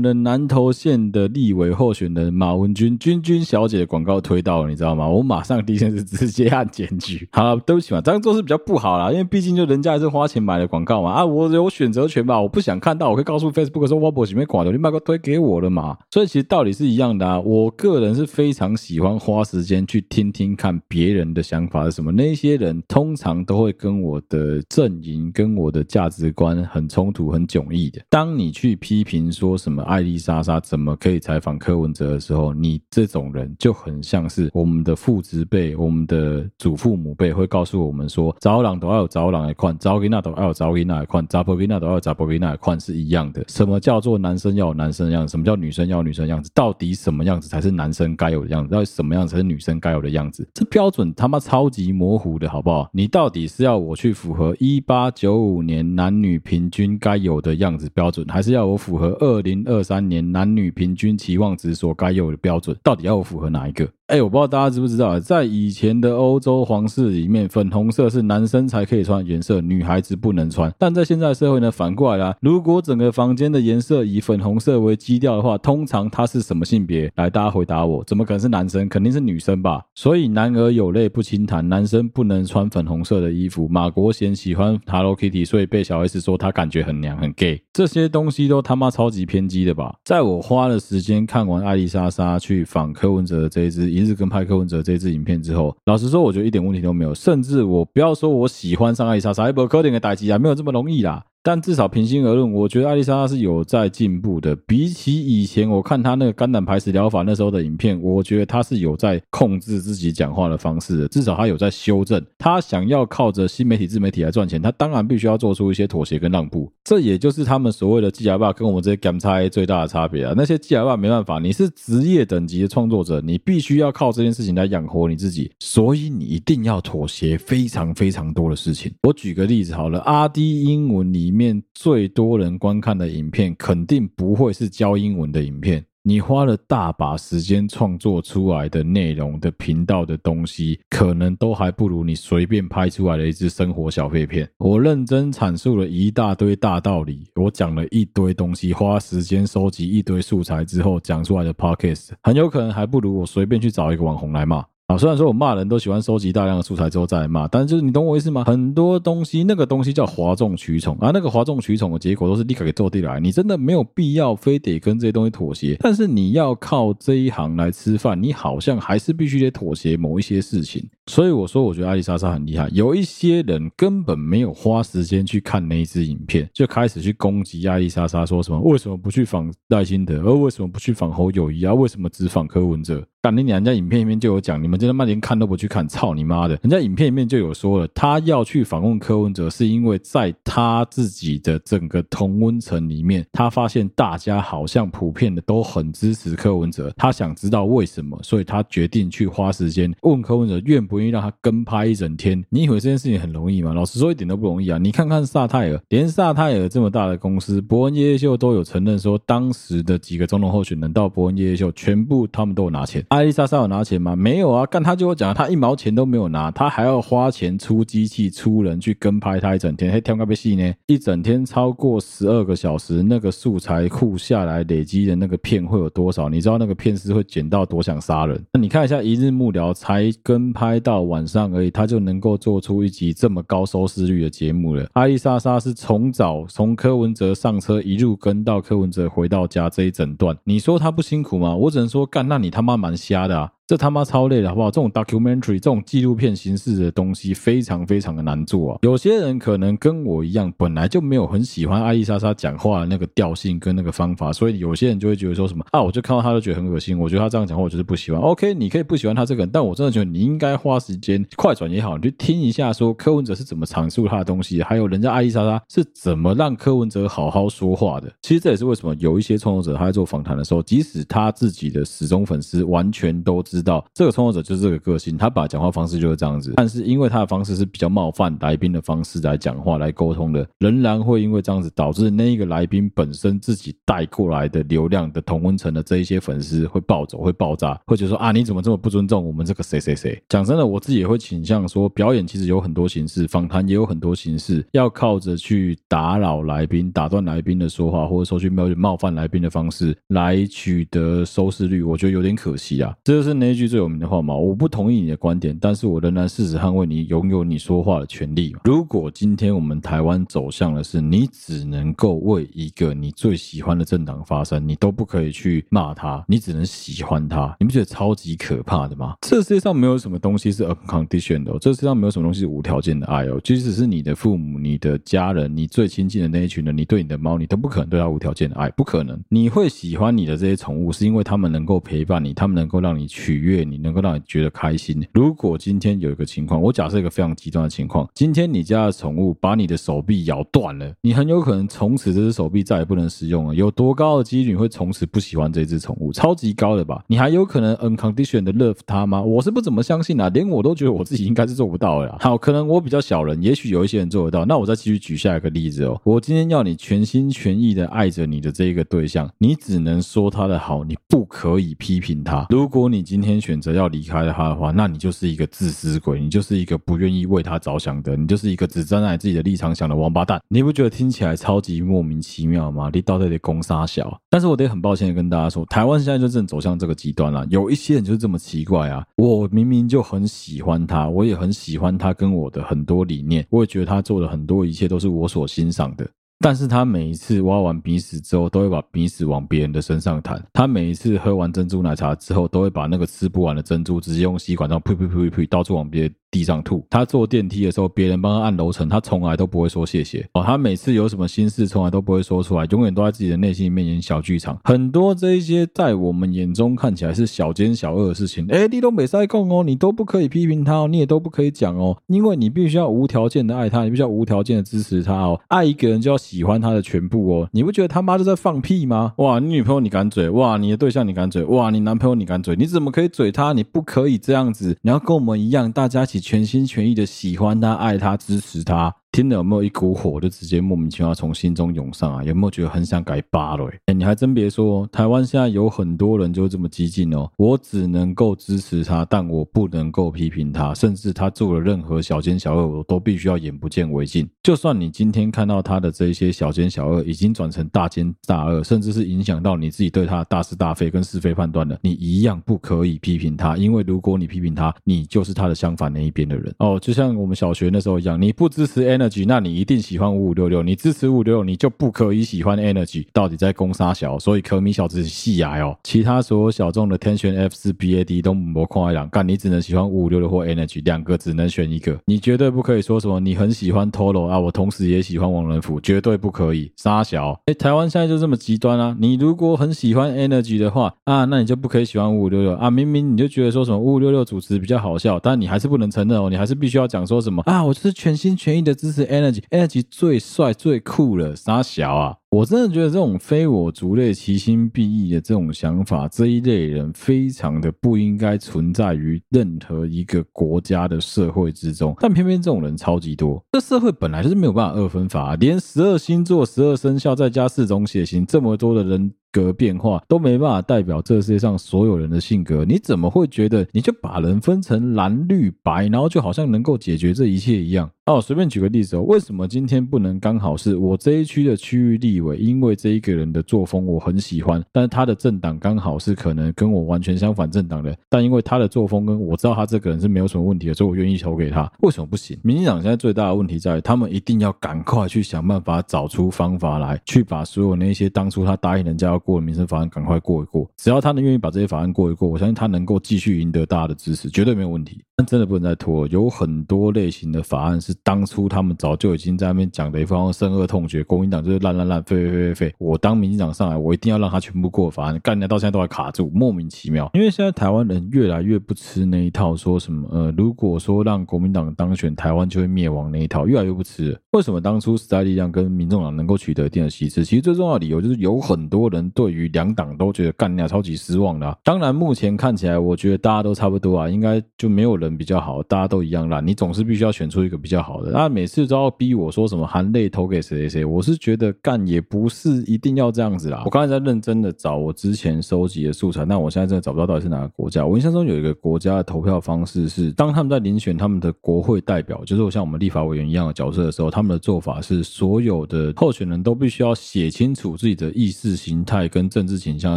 的南投县的立委候选人马文君君君小姐的广告推到了，你知道吗？我马上第一件事直接按检举。好，对不起嘛，这样做是比较不好啦，因为毕竟就人家还是花钱买的广告嘛。啊，我有选择权吧？我不想看到，我可以告诉 Facebook 说我不喜欢广告，你把个推给我了嘛。所以其实道理是一样的啊。我个人是非常喜欢花时间去听听看别人的想法是什么。那些人通常都会跟我的阵营、跟我的价值观很冲突、很迥异的。当你去批评说什么艾丽莎莎怎么可以采访柯文哲的时候，你这种人就很像是我们的父执辈、我们的祖父母辈会告诉我们说：早朗都要有找人的款，找给那都要有找给那的款，找婆给那都要有找婆给那的款是一样的。什么叫做男生要有男生的样子？什么叫女生要有女生的样子？到底什么样子才是男生该有的样子？到底什么样子才是女生该有的样子？这标准他妈超级模糊的，好不好？你到底是要我去符合一八九五年男女平均该有的样子标准，还是要我符合二零二三年男女平均期望值所该有的标准？到底要我符合哪一个？哎，我不知道大家知不知道，在以前的欧洲皇室里面，粉红色是男生才可以穿的颜色，女孩子不能穿。但在现在社会呢，反过来啦，如果整个房间的颜色以粉红色为基调的话，通常他是什么性别？来，大家回答我，怎么可能是男生？肯定是女生吧？所以男儿有泪不轻弹，男生不能穿粉红色的衣服。马国贤喜欢 Hello Kitty，所以被小 S 说他感觉很娘很 gay，这些东西都他妈超级偏激的吧？在我花了时间看完艾丽莎莎去访柯文哲的这一支。一日跟拍柯文哲这支影片之后，老实说，我觉得一点问题都没有。甚至我不要说我喜欢上艾莎莎，还不柯点的打击啊，没有这么容易啦。但至少平心而论，我觉得艾丽莎是有在进步的。比起以前我看她那个肝胆排石疗法那时候的影片，我觉得她是有在控制自己讲话的方式的。至少她有在修正。她想要靠着新媒体、自媒体来赚钱，她当然必须要做出一些妥协跟让步。这也就是他们所谓的“鸡爸”跟我们这些 Gam 差最大的差别啊。那些“鸡爸”没办法，你是职业等级的创作者，你必须要靠这件事情来养活你自己，所以你一定要妥协非常非常多的事情。我举个例子好了，阿滴英文里。里面最多人观看的影片，肯定不会是教英文的影片。你花了大把时间创作出来的内容的频道的东西，可能都还不如你随便拍出来的一支生活小废片。我认真阐述了一大堆大道理，我讲了一堆东西，花时间收集一堆素材之后讲出来的 podcast，很有可能还不如我随便去找一个网红来骂。啊，虽然说我骂人都喜欢收集大量的素材之后再来骂，但是就是你懂我意思吗？很多东西，那个东西叫哗众取宠啊，那个哗众取宠的结果都是立刻给做地来。你真的没有必要非得跟这些东西妥协，但是你要靠这一行来吃饭，你好像还是必须得妥协某一些事情。所以我说，我觉得艾丽莎莎很厉害。有一些人根本没有花时间去看那一支影片，就开始去攻击艾丽莎莎，说什么为什么不去访赖清德，而为什么不去访侯友谊啊？为什么只访柯文哲？但你人家影片里面就有讲，你们真他妈连看都不去看，操你妈的！人家影片里面就有说了，他要去访问柯文哲，是因为在他自己的整个同温层里面，他发现大家好像普遍的都很支持柯文哲，他想知道为什么，所以他决定去花时间问柯文哲愿不愿意让他跟拍一整天。你以为这件事情很容易吗？老实说，一点都不容易啊！你看看萨泰尔，连萨泰尔这么大的公司，博恩夜夜秀都有承认说，当时的几个总统候选人到博恩夜夜秀，全部他们都有拿钱。艾丽莎莎有拿钱吗？没有啊，干他就会讲，他一毛钱都没有拿，他还要花钱出机器、出人去跟拍他一整天，嘿跳个被戏呢？一整天超过十二个小时，那个素材库下来累积的那个片会有多少？你知道那个片师会剪到多想杀人？那你看一下一日幕僚才跟拍到晚上而已，他就能够做出一集这么高收视率的节目了。艾莉莎莎是从早从柯文哲上车一路跟到柯文哲回到家这一整段，你说他不辛苦吗？我只能说干，那你他妈蛮瞎的啊！这他妈超累的，好不好？这种 documentary 这种纪录片形式的东西，非常非常的难做啊。有些人可能跟我一样，本来就没有很喜欢艾丽莎莎讲话的那个调性跟那个方法，所以有些人就会觉得说什么啊，我就看到他就觉得很恶心，我觉得他这样讲话我就是不喜欢。OK，你可以不喜欢他这个人，但我真的觉得你应该花时间快转也好，你去听一下说柯文哲是怎么阐述他的东西，还有人家艾丽莎莎是怎么让柯文哲好好说话的。其实这也是为什么有一些创作者他在做访谈的时候，即使他自己的死忠粉丝完全都知知道这个创作者。就是这个个性，他把讲话方式就是这样子，但是因为他的方式是比较冒犯来宾的方式来讲话来沟通的，仍然会因为这样子导致那一个来宾本身自己带过来的流量的同温层的这一些粉丝会暴走，会爆炸，会觉得说啊，你怎么这么不尊重我们这个谁谁谁？讲真的，我自己也会倾向说，表演其实有很多形式，访谈也有很多形式，要靠着去打扰来宾、打断来宾的说话，或者说去冒冒犯来宾的方式来取得收视率，我觉得有点可惜啊。这就是那一句最有名的话嘛。我不同意你的观点，但是我仍然誓死捍卫你拥有你说话的权利。如果今天我们台湾走向的是你只能够为一个你最喜欢的政党发声，你都不可以去骂他，你只能喜欢他，你不觉得超级可怕的吗？这世界上没有什么东西是 unconditional 的，这世界上没有什么东西是无条件的爱哦。即使是你的父母、你的家人、你最亲近的那一群人，你对你的猫，你都不可能对他无条件的爱，不可能。你会喜欢你的这些宠物，是因为他们能够陪伴你，他们能够让你去取悦你，能够让你。觉得开心。如果今天有一个情况，我假设一个非常极端的情况，今天你家的宠物把你的手臂咬断了，你很有可能从此这只手臂再也不能使用了。有多高的几率你会从此不喜欢这只宠物？超级高的吧？你还有可能 unconditional 的 love 它吗？我是不怎么相信啊，连我都觉得我自己应该是做不到的。好，可能我比较小人，也许有一些人做得到。那我再继续举下一个例子哦。我今天要你全心全意的爱着你的这一个对象，你只能说他的好，你不可以批评他。如果你今今天选择要离开，他的话，那你就是一个自私鬼，你就是一个不愿意为他着想的，你就是一个只站在自己的立场想的王八蛋。你不觉得听起来超级莫名其妙吗？你到底得攻杀小？但是我得很抱歉的跟大家说，台湾现在就正走向这个极端了。有一些人就是这么奇怪啊！我明明就很喜欢他，我也很喜欢他跟我的很多理念，我也觉得他做的很多一切都是我所欣赏的。但是他每一次挖完鼻屎之后，都会把鼻屎往别人的身上弹。他每一次喝完珍珠奶茶之后，都会把那个吃不完的珍珠直接用吸管这样呸呸呸呸呸到处往别人地上吐。他坐电梯的时候，别人帮他按楼层，他从来都不会说谢谢。哦，他每次有什么心事，从来都不会说出来，永远都在自己的内心里面演小剧场。很多这一些在我们眼中看起来是小奸小恶的事情，哎，你都没塞供哦，你都不可以批评他哦，你也都不可以讲哦，因为你必须要无条件的爱他，你必须要无条件的支持他哦。爱一个人就要喜欢他的全部哦，你不觉得他妈就在放屁吗？哇，你女朋友你敢嘴？哇，你的对象你敢嘴？哇，你男朋友你敢嘴？你怎么可以嘴他？你不可以这样子，你要跟我们一样，大家一起全心全意的喜欢他、爱他、支持他。听了有没有一股火就直接莫名其妙从心中涌上啊？有没有觉得很想改八了？哎，你还真别说，台湾现在有很多人就这么激进哦。我只能够支持他，但我不能够批评他，甚至他做了任何小奸小恶，我都必须要眼不见为净。就算你今天看到他的这一些小奸小恶已经转成大奸大恶，甚至是影响到你自己对他的大是大非跟是非判断了，你一样不可以批评他，因为如果你批评他，你就是他的相反那一边的人哦。就像我们小学那时候一样，你不支持 N Energy，那你一定喜欢五五六六。你支持五五六六，你就不可以喜欢 Energy。到底在攻杀小，所以可米小子细癌哦。其他所有小众的天选 F 四 BAD 都模空来讲，干你只能喜欢五五六六或 Energy，两个只能选一个。你绝对不可以说什么你很喜欢 Toro 啊，我同时也喜欢王仁甫，绝对不可以杀小。哎，台湾现在就这么极端啊！你如果很喜欢 Energy 的话啊，那你就不可以喜欢五五六六啊。明明你就觉得说什么五五六六主持比较好笑，但你还是不能承认哦，你还是必须要讲说什么啊，我就是全心全意的支持 Energy。Energy 最帅最酷了，傻小啊？我真的觉得这种非我族类，其心必异的这种想法，这一类人非常的不应该存在于任何一个国家的社会之中。但偏偏这种人超级多，这社会本来就是没有办法二分法，连十二星座、十二生肖再加四种血型，这么多的人格变化都没办法代表这世界上所有人的性格。你怎么会觉得你就把人分成蓝绿白，然后就好像能够解决这一切一样？哦，随便举个例子哦，为什么今天不能刚好是我这一区的区域立委？因为这一个人的作风我很喜欢，但是他的政党刚好是可能跟我完全相反政党的，但因为他的作风跟我知道他这个人是没有什么问题的，所以我愿意投给他。为什么不行？民进党现在最大的问题在于，他们一定要赶快去想办法找出方法来，去把所有那些当初他答应人家要过的民生法案赶快过一过。只要他能愿意把这些法案过一过，我相信他能够继续赢得大家的支持，绝对没有问题。但真的不能再拖，有很多类型的法案是当初他们。早就已经在那边讲的一方深恶痛绝，国民党就是烂烂烂废废废废。我当民进党上来，我一定要让他全部过法案，干的到现在都还卡住，莫名其妙。因为现在台湾人越来越不吃那一套，说什么呃，如果说让国民党当选，台湾就会灭亡那一套，越来越不吃。为什么当初时代力量跟民众党能够取得一定的席次？其实最重要的理由就是有很多人对于两党都觉得干掉超级失望的。当然，目前看起来，我觉得大家都差不多啊，应该就没有人比较好，大家都一样烂。你总是必须要选出一个比较好的。那每次。都要逼我说什么含泪投给谁谁谁，我是觉得干也不是一定要这样子啦。我刚才在认真的找我之前收集的素材，但我现在真的找不到到底是哪个国家。我印象中有一个国家的投票方式是，当他们在遴选他们的国会代表，就是像我们立法委员一样的角色的时候，他们的做法是，所有的候选人都必须要写清楚自己的意识形态跟政治倾向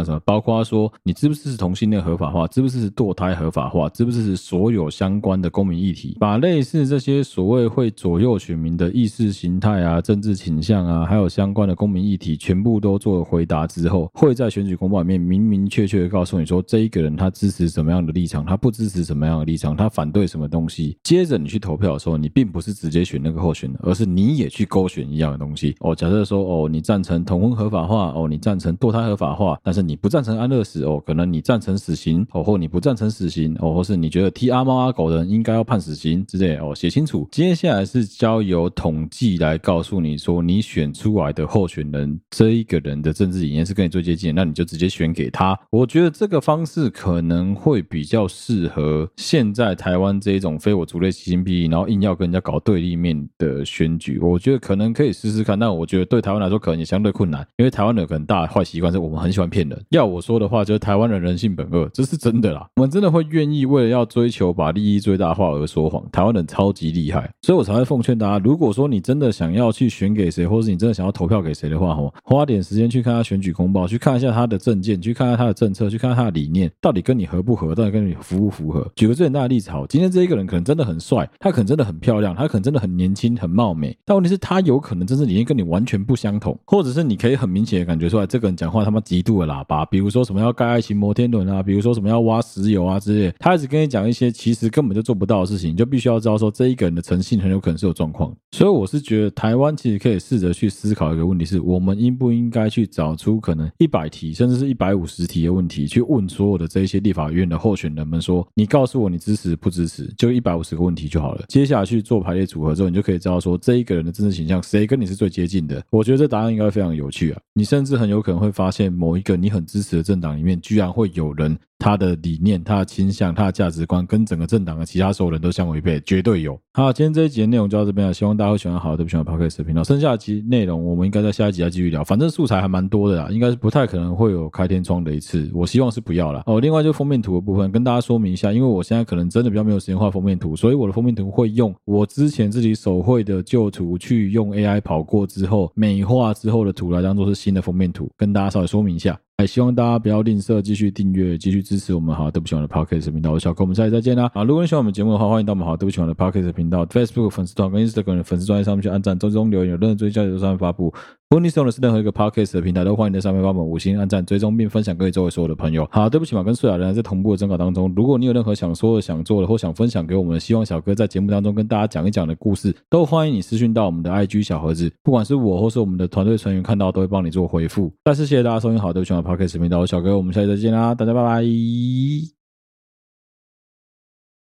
是什么，包括说你支不支持同性恋合法化，支不支持堕胎合法化，支不支持所有相关的公民议题，把类似这些所谓会左右选民的意识形态啊、政治倾向啊，还有相关的公民议题，全部都做了回答之后，会在选举公报里面明明确确的告诉你说，这一个人他支持什么样的立场，他不支持什么样的立场，他反对什么东西。接着你去投票的时候，你并不是直接选那个候选人，而是你也去勾选一样的东西。哦，假设说哦，你赞成同婚合法化，哦，你赞成堕胎合法化，但是你不赞成安乐死，哦，可能你赞成死刑，哦，或你不赞成死刑，哦，或是你觉得踢阿猫阿狗的人应该要判死刑之类，哦，写清楚。接下来是交由统计来告诉你说，你选出来的候选人这一个人的政治理念是跟你最接近，那你就直接选给他。我觉得这个方式可能会比较适合现在台湾这一种非我族类、其心必异，然后硬要跟人家搞对立面的选举。我觉得可能可以试试看，但我觉得对台湾来说可能也相对困难，因为台湾人很大坏习惯是我们很喜欢骗人。要我说的话，就是台湾人人性本恶，这是真的啦。我们真的会愿意为了要追求把利益最大化而说谎。台湾人超级厉害，以我才会奉劝大家，如果说你真的想要去选给谁，或是你真的想要投票给谁的话，吼，花点时间去看他选举公报，去看一下他的政见，去看看他的政策，去看他的理念，到底跟你合不合，到底跟你符不符合。举个最简单的例子，好，今天这一个人可能真的很帅，他可能真的很漂亮，他可能真的很年轻、很貌美，但问题是，他有可能真正理念跟你完全不相同，或者是你可以很明显的感觉出来，这个人讲话他妈极度的喇叭，比如说什么要盖爱情摩天轮啊，比如说什么要挖石油啊之类，他一直跟你讲一些其实根本就做不到的事情，你就必须要知道说这一个人的诚信很有可能是有状况。所以我是觉得台湾其实可以试着去思考一个问题：是我们应不应该去找出可能一百题甚至是一百五十题的问题，去问所有的这一些立法院的候选人们说，你告诉我你支持不支持，就一百五十个问题就好了。接下来去做排列组合之后，你就可以知道说这一个人的政治形象谁跟你是最接近的。我觉得这答案应该非常有趣啊！你甚至很有可能会发现某一个你很支持的政党里面，居然会有人。他的理念、他的倾向、他的价值观，跟整个政党的其他所有人都相违背，绝对有。好，今天这一的内容就到这边了，希望大家会喜欢。好，对不喜欢 Podcast 的频道，剩下的集内容我们应该在下一集再继续聊。反正素材还蛮多的啦，应该是不太可能会有开天窗的一次，我希望是不要啦。哦，另外就封面图的部分，跟大家说明一下，因为我现在可能真的比较没有时间画封面图，所以我的封面图会用我之前自己手绘的旧图去用 AI 跑过之后美化之后的图来当做是新的封面图，跟大家稍微说明一下。希望大家不要吝啬，继续订阅，继续支持我们。好，都不喜欢的 Podcast 频道，小哥，我们下期再见啦！啊，如果你喜欢我们节目的话，欢迎到我们好，都不喜欢的 Podcast 频道、Facebook 粉丝团跟 Instagram 粉丝专页上面去按赞、追踪、留言，有任何追加的都上面发布。如果你使用的是任何一个 Podcast 的平台，都欢迎在上面帮我们五星按赞、追踪并分享给周围所有的朋友。好，对不起嘛，跟素雅人在同步的征稿当中，如果你有任何想说的、想做的或想分享给我们，希望小哥在节目当中跟大家讲一讲的故事，都欢迎你私讯到我们的 IG 小盒子，不管是我或是我们的团队成员看到，都会帮你做回复。再次谢谢大家收听好，对不起嘛，Podcast 频道，我小哥，我们下期再见啦，大家拜拜。